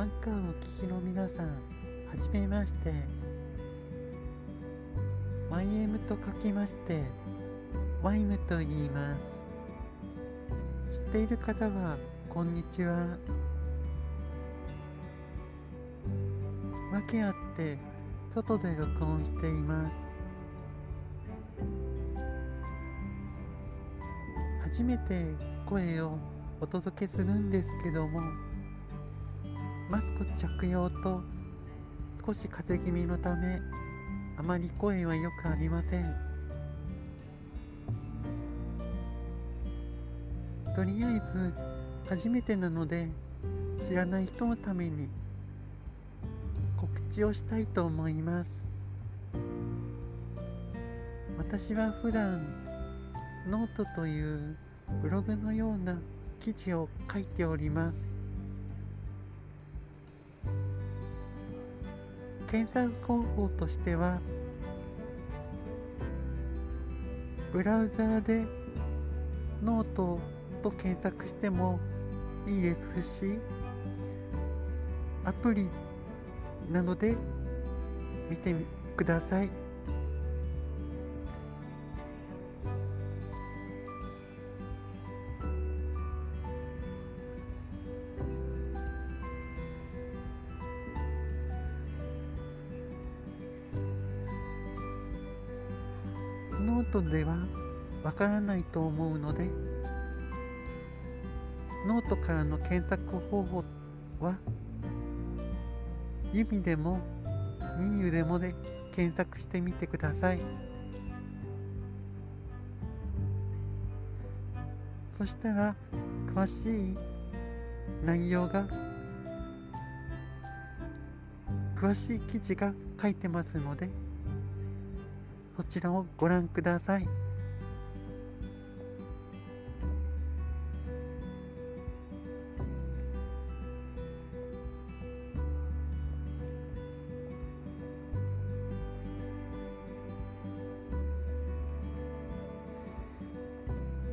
アンカーを聞きの皆さんはじめまして。YM と書きましてワイムと言います。知っている方はこんにちは。訳あって外で録音しています。初めて声をお届けするんですけどもマスク着用と少し風邪気味のためあまり声はよくありません。とりあえず初めてなので知らない人のために告知をしたいと思います。私は普段ノートというブログのような記事を書いております。検索方法としてはブラウザーでノートと検索してもいいですしアプリなので見てください。ノートではわからないと思うのでノートからの検索方法は弓でもミユでもで検索してみてください。そしたら詳しい内容が詳しい記事が書いてますのでそちらをご覧ください。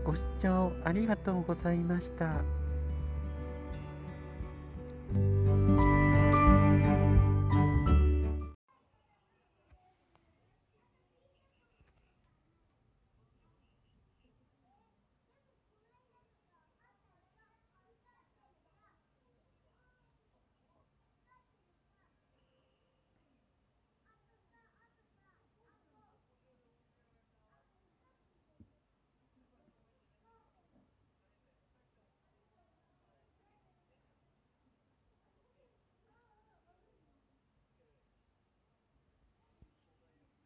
ご視聴ありがとうございました。